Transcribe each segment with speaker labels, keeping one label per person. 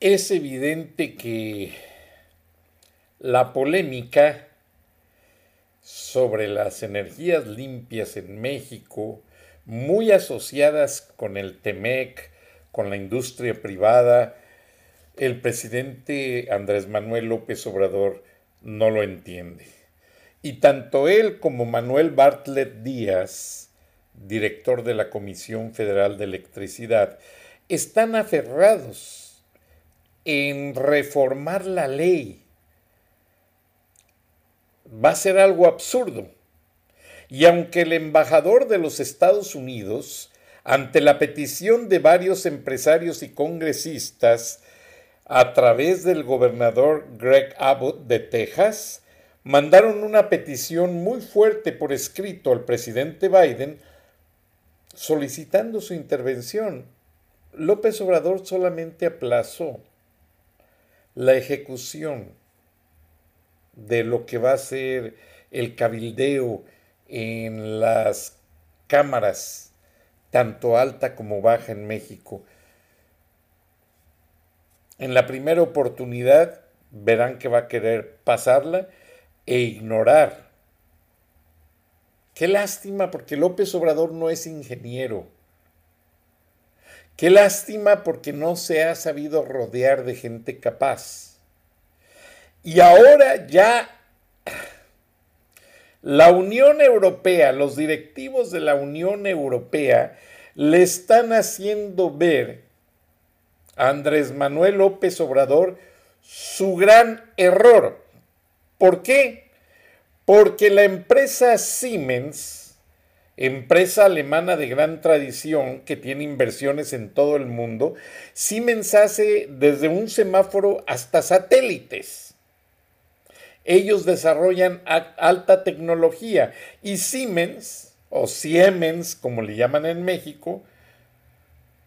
Speaker 1: Es evidente que la polémica sobre las energías limpias en México, muy asociadas con el TEMEC, con la industria privada, el presidente Andrés Manuel López Obrador no lo entiende. Y tanto él como Manuel Bartlett Díaz, director de la Comisión Federal de Electricidad, están aferrados en reformar la ley. Va a ser algo absurdo. Y aunque el embajador de los Estados Unidos, ante la petición de varios empresarios y congresistas, a través del gobernador Greg Abbott de Texas, mandaron una petición muy fuerte por escrito al presidente Biden solicitando su intervención, López Obrador solamente aplazó la ejecución de lo que va a ser el cabildeo en las cámaras, tanto alta como baja en México. En la primera oportunidad verán que va a querer pasarla e ignorar Qué lástima porque López Obrador no es ingeniero. Qué lástima porque no se ha sabido rodear de gente capaz. Y ahora ya la Unión Europea, los directivos de la Unión Europea le están haciendo ver a Andrés Manuel López Obrador su gran error. ¿Por qué? Porque la empresa Siemens, empresa alemana de gran tradición que tiene inversiones en todo el mundo, Siemens hace desde un semáforo hasta satélites. Ellos desarrollan alta tecnología y Siemens, o Siemens como le llaman en México,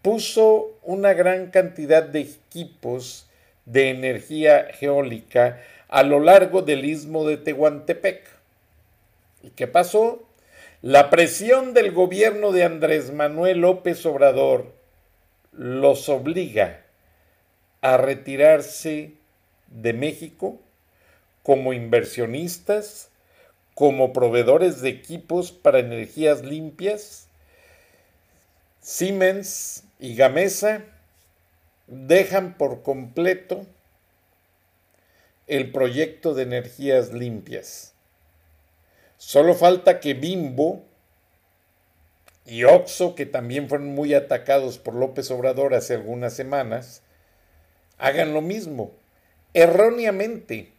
Speaker 1: puso una gran cantidad de equipos de energía geólica a lo largo del istmo de Tehuantepec. ¿Y qué pasó? La presión del gobierno de Andrés Manuel López Obrador los obliga a retirarse de México como inversionistas, como proveedores de equipos para energías limpias. Siemens y Gamesa dejan por completo el proyecto de energías limpias. Solo falta que Bimbo y Oxo, que también fueron muy atacados por López Obrador hace algunas semanas, hagan lo mismo, erróneamente.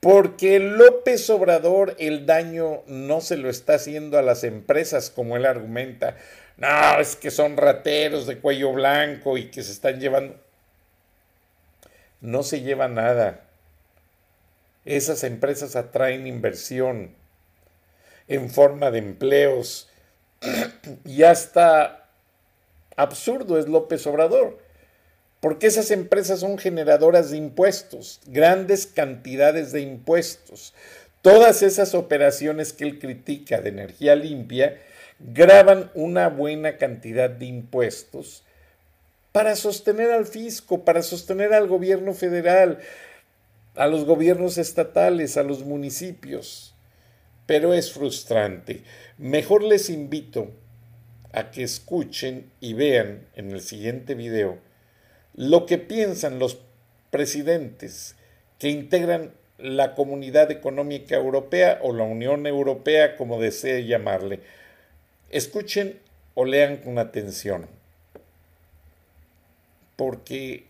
Speaker 1: Porque López Obrador el daño no se lo está haciendo a las empresas como él argumenta. No, es que son rateros de cuello blanco y que se están llevando no se lleva nada. Esas empresas atraen inversión en forma de empleos y hasta absurdo es López Obrador, porque esas empresas son generadoras de impuestos, grandes cantidades de impuestos. Todas esas operaciones que él critica de energía limpia graban una buena cantidad de impuestos para sostener al fisco, para sostener al gobierno federal, a los gobiernos estatales, a los municipios. Pero es frustrante. Mejor les invito a que escuchen y vean en el siguiente video lo que piensan los presidentes que integran la Comunidad Económica Europea o la Unión Europea, como desee llamarle. Escuchen o lean con atención, porque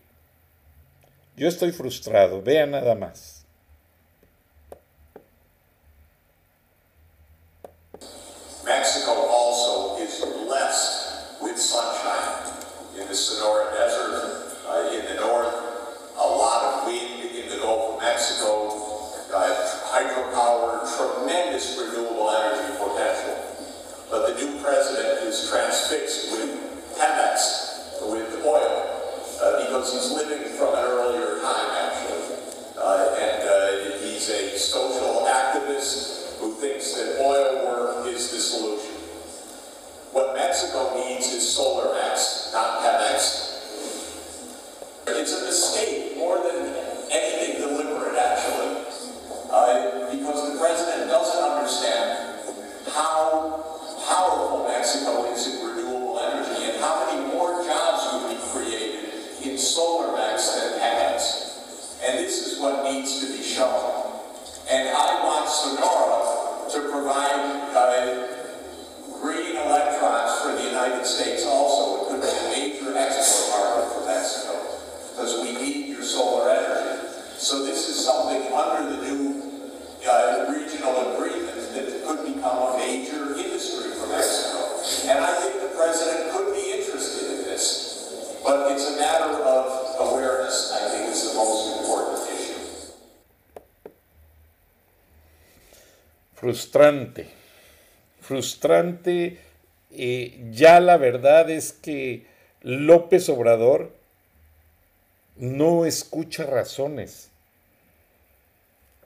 Speaker 1: yo estoy frustrado, vean nada más.
Speaker 2: Mexico also is blessed with sunshine in the Sonora Desert, because the president doesn't understand
Speaker 1: frustrante, frustrante. Ya la verdad es que López Obrador no escucha razones.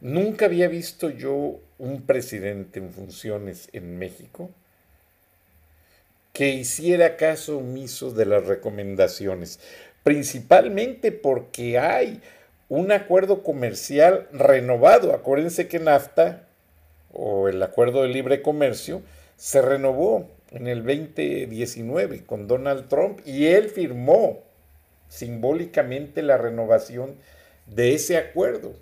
Speaker 1: Nunca había visto yo un presidente en funciones en México que hiciera caso omiso de las recomendaciones, principalmente porque hay un acuerdo comercial renovado. Acuérdense que NAFTA o el acuerdo de libre comercio se renovó en el 2019 con Donald Trump y él firmó simbólicamente la renovación de ese acuerdo.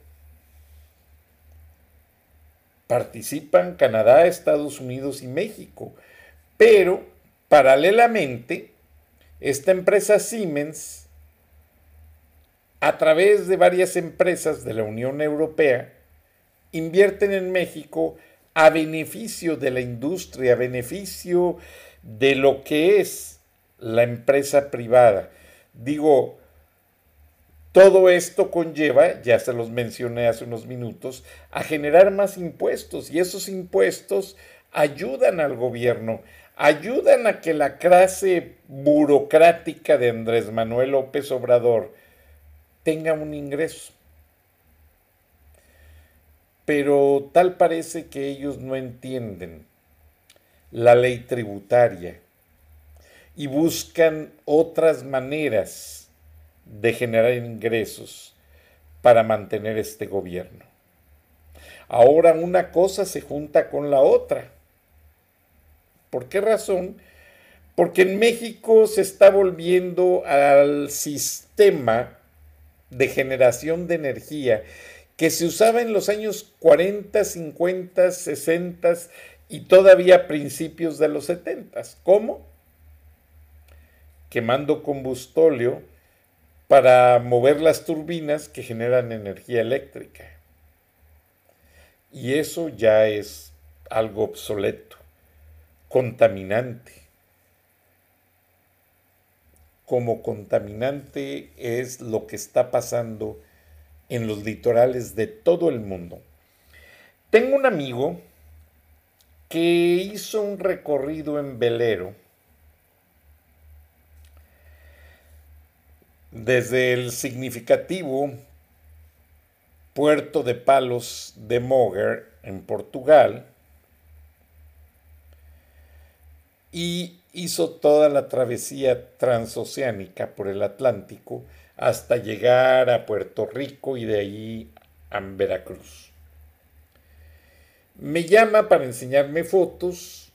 Speaker 1: Participan Canadá, Estados Unidos y México, pero paralelamente esta empresa Siemens, a través de varias empresas de la Unión Europea, invierten en México a beneficio de la industria, a beneficio de lo que es la empresa privada. Digo, todo esto conlleva, ya se los mencioné hace unos minutos, a generar más impuestos y esos impuestos ayudan al gobierno, ayudan a que la clase burocrática de Andrés Manuel López Obrador tenga un ingreso pero tal parece que ellos no entienden la ley tributaria y buscan otras maneras de generar ingresos para mantener este gobierno. Ahora una cosa se junta con la otra. ¿Por qué razón? Porque en México se está volviendo al sistema de generación de energía que se usaba en los años 40, 50, 60 y todavía principios de los 70. ¿Cómo? Quemando combustóleo para mover las turbinas que generan energía eléctrica. Y eso ya es algo obsoleto, contaminante. Como contaminante es lo que está pasando en los litorales de todo el mundo. Tengo un amigo que hizo un recorrido en velero desde el significativo puerto de Palos de Moger en Portugal y hizo toda la travesía transoceánica por el Atlántico hasta llegar a Puerto Rico y de ahí a Veracruz. Me llama para enseñarme fotos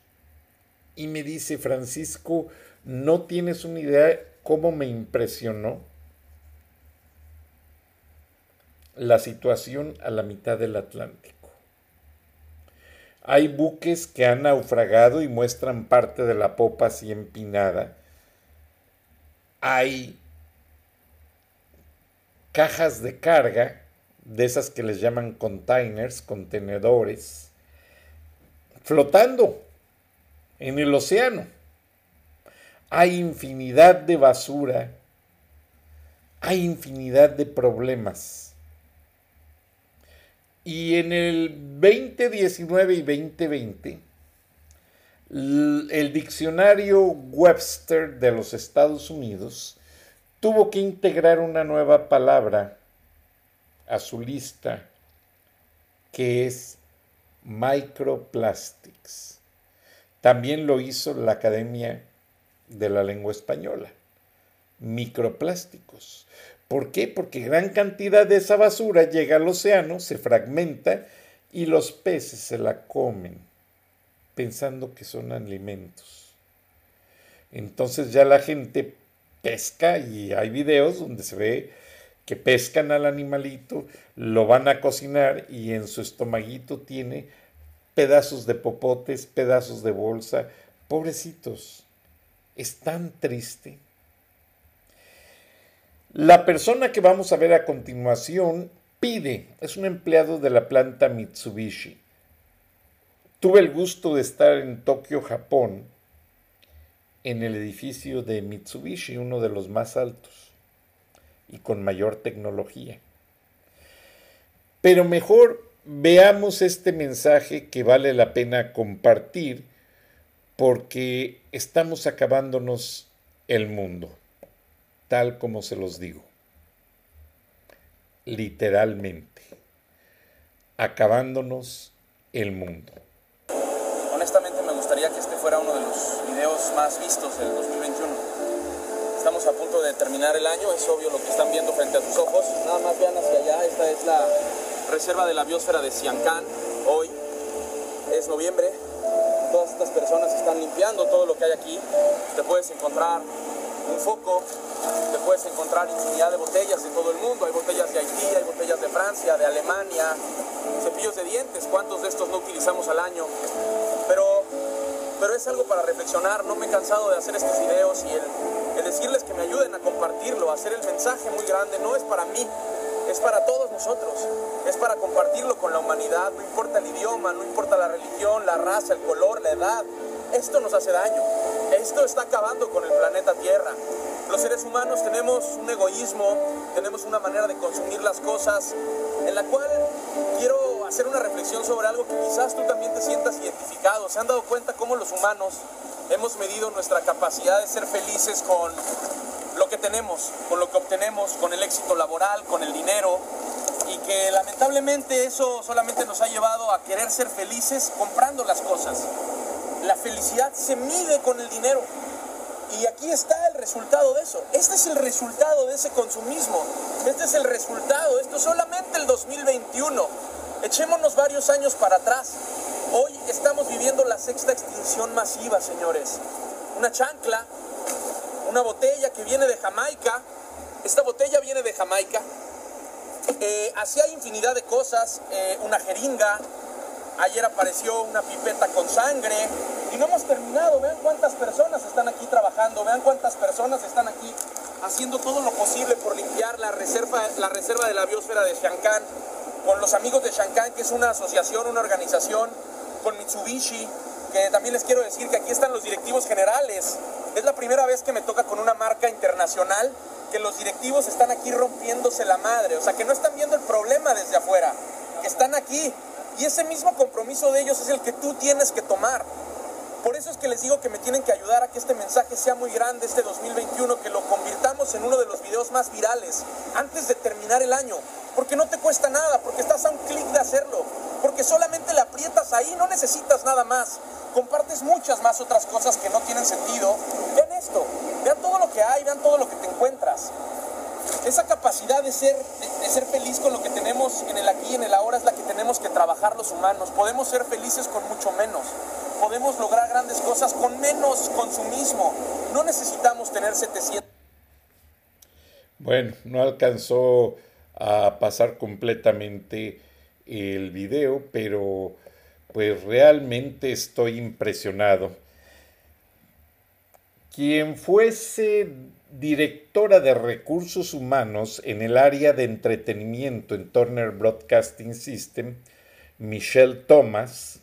Speaker 1: y me dice, Francisco, no tienes una idea cómo me impresionó la situación a la mitad del Atlántico. Hay buques que han naufragado y muestran parte de la popa así empinada. Hay cajas de carga, de esas que les llaman containers, contenedores, flotando en el océano. Hay infinidad de basura, hay infinidad de problemas. Y en el 2019 y 2020, el diccionario Webster de los Estados Unidos tuvo que integrar una nueva palabra a su lista, que es microplastics. También lo hizo la Academia de la Lengua Española. Microplásticos. ¿Por qué? Porque gran cantidad de esa basura llega al océano, se fragmenta y los peces se la comen, pensando que son alimentos. Entonces ya la gente pesca y hay videos donde se ve que pescan al animalito, lo van a cocinar y en su estomaguito tiene pedazos de popotes, pedazos de bolsa. Pobrecitos, es tan triste. La persona que vamos a ver a continuación pide, es un empleado de la planta Mitsubishi. Tuve el gusto de estar en Tokio, Japón, en el edificio de Mitsubishi, uno de los más altos y con mayor tecnología. Pero mejor veamos este mensaje que vale la pena compartir porque estamos acabándonos el mundo, tal como se los digo, literalmente, acabándonos el mundo.
Speaker 3: Honestamente me gustaría que este fuera uno de los más vistos del 2021. Estamos a punto de terminar el año, es obvio lo que están viendo frente a sus ojos. Nada más vean hacia allá, esta es la reserva de la biosfera de Siancán. Hoy es noviembre, todas estas personas están limpiando todo lo que hay aquí. Te puedes encontrar un foco, te puedes encontrar infinidad de botellas de todo el mundo. Hay botellas de Haití, hay botellas de Francia, de Alemania, cepillos de dientes. ¿Cuántos de estos no utilizamos al año? Pero pero es algo para reflexionar. No me he cansado de hacer estos videos y el, decirles que me ayuden a compartirlo, a hacer el mensaje muy grande, no es para mí, es para todos nosotros, es para compartirlo con la humanidad, no importa el idioma, no importa la religión, la raza, el color, la edad, esto nos hace daño, esto está acabando con el planeta Tierra. Los seres humanos tenemos un egoísmo, tenemos una manera de consumir las cosas en la cual quiero hacer una reflexión sobre algo que quizás tú también te sientas identificado. ¿Se han dado cuenta cómo los humanos hemos medido nuestra capacidad de ser felices con lo que tenemos, con lo que obtenemos, con el éxito laboral, con el dinero? Y que lamentablemente eso solamente nos ha llevado a querer ser felices comprando las cosas. La felicidad se mide con el dinero. Y aquí está el resultado de eso. Este es el resultado de ese consumismo. Este es el resultado. Esto es solamente el 2021. Echémonos varios años para atrás. Hoy estamos viviendo la sexta extinción masiva, señores. Una chancla, una botella que viene de Jamaica. Esta botella viene de Jamaica. Eh, así hay infinidad de cosas. Eh, una jeringa. Ayer apareció una pipeta con sangre. Y no hemos terminado. Vean cuántas personas están aquí trabajando. Vean cuántas personas están aquí haciendo todo lo posible por limpiar la reserva, la reserva de la biosfera de Shankan. Con los amigos de Shankan, que es una asociación, una organización. Con Mitsubishi, que también les quiero decir que aquí están los directivos generales. Es la primera vez que me toca con una marca internacional que los directivos están aquí rompiéndose la madre. O sea, que no están viendo el problema desde afuera, que están aquí. Y ese mismo compromiso de ellos es el que tú tienes que tomar. Por eso es que les digo que me tienen que ayudar a que este mensaje sea muy grande este 2021, que lo convirtamos en uno de los videos más virales antes de terminar el año. Porque no te cuesta nada, porque estás a un clic de hacerlo, porque solamente le aprietas ahí, no necesitas nada más. Compartes muchas más otras cosas que no tienen sentido. Vean esto, vean todo lo que hay, vean todo lo que te encuentras. Esa capacidad de ser, de, ser feliz con lo que tenemos en el aquí y en el ahora es la que tenemos que trabajar los humanos. Podemos ser felices con mucho menos podemos lograr grandes cosas con menos consumismo. No necesitamos tener 700.
Speaker 1: Bueno, no alcanzó a pasar completamente el video, pero pues realmente estoy impresionado. Quien fuese directora de recursos humanos en el área de entretenimiento en Turner Broadcasting System, Michelle Thomas,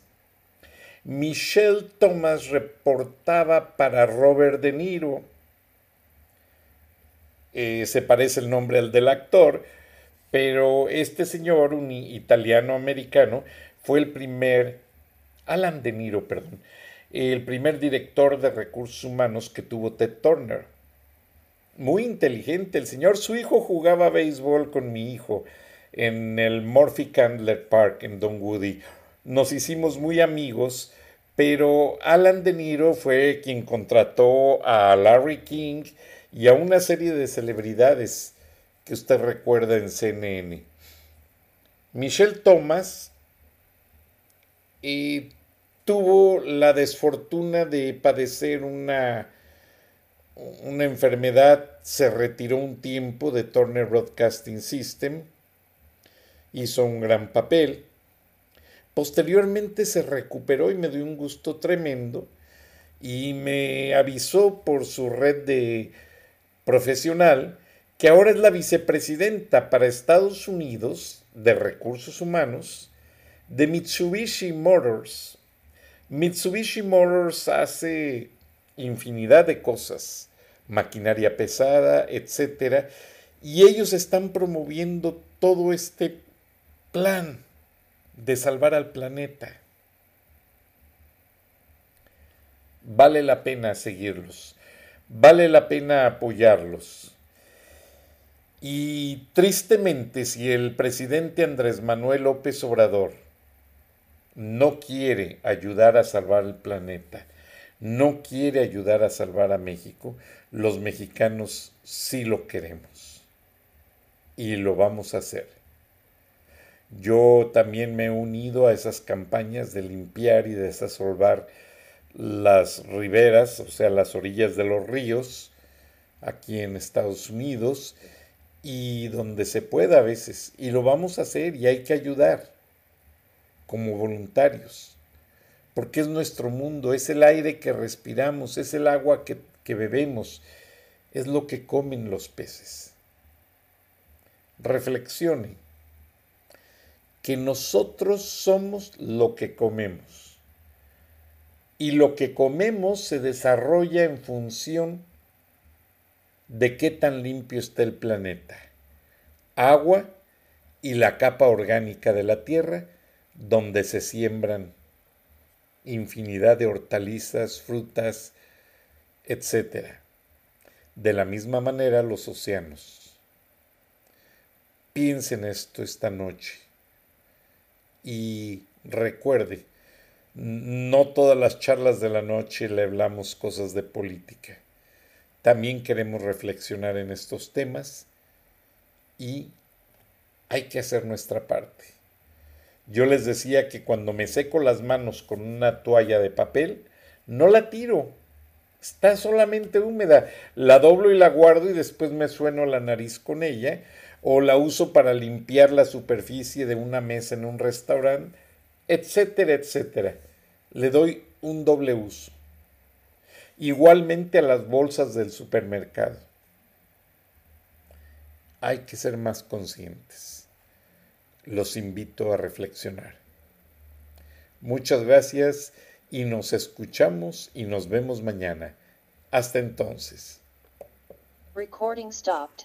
Speaker 1: Michelle Thomas reportaba para Robert De Niro. Eh, se parece el nombre al del actor, pero este señor, un italiano-americano, fue el primer, Alan De Niro, perdón, el primer director de recursos humanos que tuvo Ted Turner. Muy inteligente el señor. Su hijo jugaba béisbol con mi hijo en el Murphy Candler Park en Don Woody nos hicimos muy amigos, pero Alan De Niro fue quien contrató a Larry King y a una serie de celebridades que usted recuerda en CNN. Michelle Thomas eh, tuvo la desfortuna de padecer una, una enfermedad, se retiró un tiempo de Turner Broadcasting System, hizo un gran papel Posteriormente se recuperó y me dio un gusto tremendo y me avisó por su red de profesional que ahora es la vicepresidenta para Estados Unidos de Recursos Humanos de Mitsubishi Motors. Mitsubishi Motors hace infinidad de cosas, maquinaria pesada, etc. Y ellos están promoviendo todo este plan de salvar al planeta. Vale la pena seguirlos, vale la pena apoyarlos. Y tristemente, si el presidente Andrés Manuel López Obrador no quiere ayudar a salvar el planeta, no quiere ayudar a salvar a México, los mexicanos sí lo queremos. Y lo vamos a hacer. Yo también me he unido a esas campañas de limpiar y de desasolvar las riberas, o sea, las orillas de los ríos, aquí en Estados Unidos, y donde se pueda a veces. Y lo vamos a hacer y hay que ayudar como voluntarios, porque es nuestro mundo, es el aire que respiramos, es el agua que, que bebemos, es lo que comen los peces. Reflexione que nosotros somos lo que comemos. Y lo que comemos se desarrolla en función de qué tan limpio está el planeta. Agua y la capa orgánica de la tierra donde se siembran infinidad de hortalizas, frutas, etc. De la misma manera los océanos. Piensen esto esta noche. Y recuerde, no todas las charlas de la noche le hablamos cosas de política. También queremos reflexionar en estos temas y hay que hacer nuestra parte. Yo les decía que cuando me seco las manos con una toalla de papel, no la tiro, está solamente húmeda, la doblo y la guardo y después me sueno la nariz con ella o la uso para limpiar la superficie de una mesa en un restaurante, etcétera, etcétera. Le doy un doble uso. Igualmente a las bolsas del supermercado. Hay que ser más conscientes. Los invito a reflexionar. Muchas gracias y nos escuchamos y nos vemos mañana. Hasta entonces. Recording stopped.